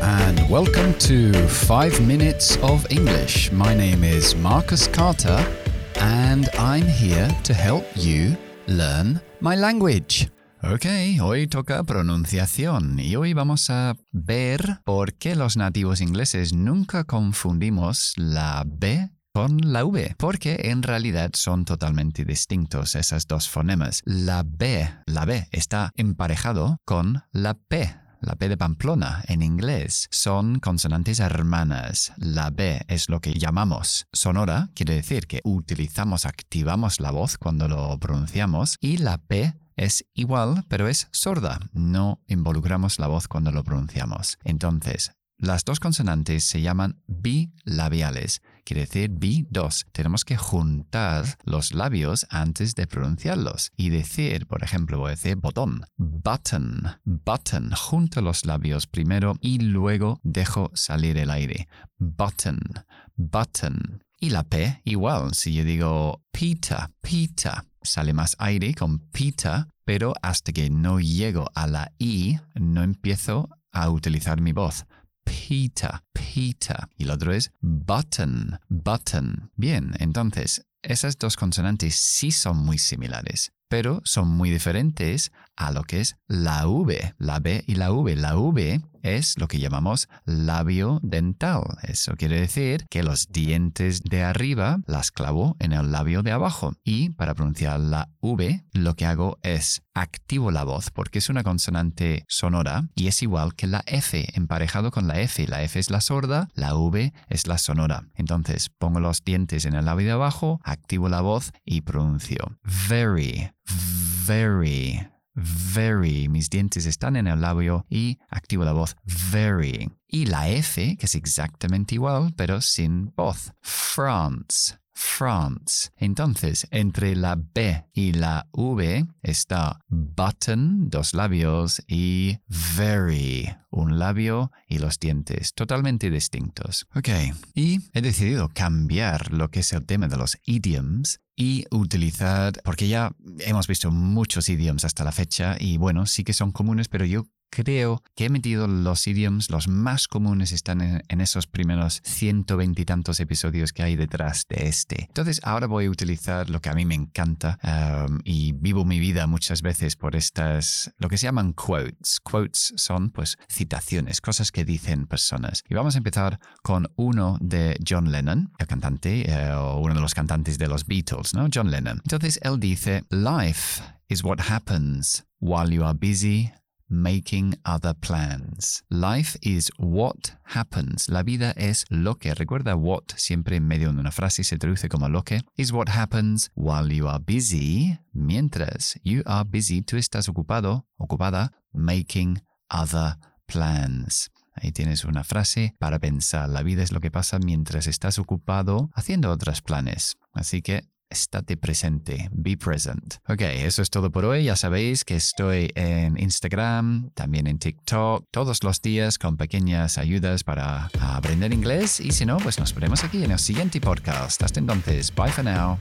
And welcome to 5 Minutes of English. My name is Marcus Carter, and I'm here to help you learn my language. Ok, hoy toca pronunciación y hoy vamos a ver por qué los nativos ingleses nunca confundimos la B con la V, porque en realidad son totalmente distintos esas dos fonemas. La B, la B está emparejado con la P, la B de Pamplona en inglés son consonantes hermanas. La B es lo que llamamos sonora, quiere decir que utilizamos, activamos la voz cuando lo pronunciamos, y la P es igual, pero es sorda. No involucramos la voz cuando lo pronunciamos. Entonces, las dos consonantes se llaman bilabiales, quiere decir bi-dos. Tenemos que juntar los labios antes de pronunciarlos y decir, por ejemplo, voy a decir botón, button, button. Junto los labios primero y luego dejo salir el aire. Button, button. Y la P igual, si yo digo pita, pita, sale más aire con pita, pero hasta que no llego a la I no empiezo a utilizar mi voz. Peter, Peter. Y el otro es button, button. Bien, entonces, esas dos consonantes sí son muy similares, pero son muy diferentes a lo que es la V, la B y la V. La V es lo que llamamos labio dental. Eso quiere decir que los dientes de arriba las clavo en el labio de abajo. Y para pronunciar la V, lo que hago es activo la voz porque es una consonante sonora y es igual que la F, emparejado con la F. La F es la sorda, la V es la sonora. Entonces pongo los dientes en el labio de abajo, activo la voz y pronuncio. Very, very very. Mis dientes están en el labio y activo la voz very. Y la F, que es exactamente igual, pero sin voz. France. France. Entonces, entre la B y la V está button, dos labios, y very, un labio y los dientes, totalmente distintos. Ok, y he decidido cambiar lo que es el tema de los idioms y utilizar, porque ya hemos visto muchos idioms hasta la fecha y bueno, sí que son comunes, pero yo creo que he metido los idioms, los más comunes están en, esos primeros 120 y tantos episodios que hay detrás de este. Entonces ahora voy a utilizar lo que a mí me encanta um, y vivo mi vida muchas veces por estas, lo que se llaman quotes. Quotes son pues citaciones, cosas que dicen personas. Y vamos a empezar con uno de John Lennon, el cantante eh, o uno de los cantantes de los Beatles, ¿no? John Lennon. Entonces él dice, Life is what happens while you are busy making other plans. Life is what happens. La vida es lo que. Recuerda what siempre en medio de una frase se traduce como lo que. Is what happens while you are busy. Mientras you are busy, tú estás ocupado, ocupada, making other plans. Ahí tienes una frase para pensar. La vida es lo que pasa mientras estás ocupado haciendo otros planes. Así que estate presente, be present. Ok, eso es todo por hoy. Ya sabéis que estoy en Instagram, también en TikTok, todos los días con pequeñas ayudas para aprender inglés. Y si no, pues nos veremos aquí en el siguiente podcast. Hasta entonces, bye for now.